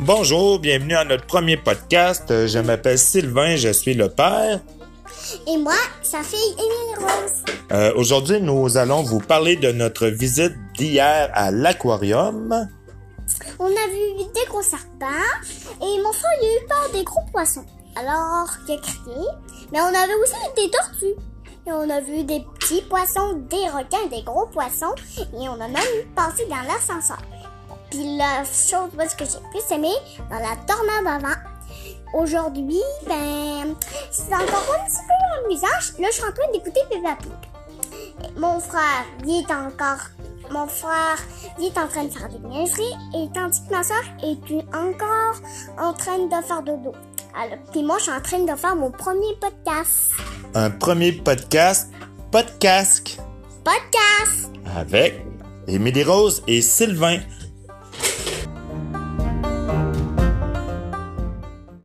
bonjour, bienvenue à notre premier podcast. Euh, Je m'appelle Sylvain, je suis le père. Et moi, sa fille Émilie Rose. Euh, Aujourd'hui, nous allons vous parler de notre visite d'hier à l'aquarium. On a vu des gros serpents et mon frère il a eu peur des gros poissons. Alors, il a crié. Mais on avait aussi des tortues. Et on a vu des petits poissons, des requins, des gros poissons. Et on a même passé dans l'ascenseur. Puis la chose moi, que j'ai plus aimé, dans la tornade avant. Aujourd'hui, ben, c'est encore un petit peu amusant. Là, je suis en train d'écouter Peppa Pig. Mon frère, il est encore, mon frère, il est en train de faire des niaiseries, et tandis que ma soeur est encore en train de faire dodo. Alors, puis moi, je suis en train de faire mon premier podcast. Un premier podcast, podcast, Podcast! avec Émilie Rose et Sylvain.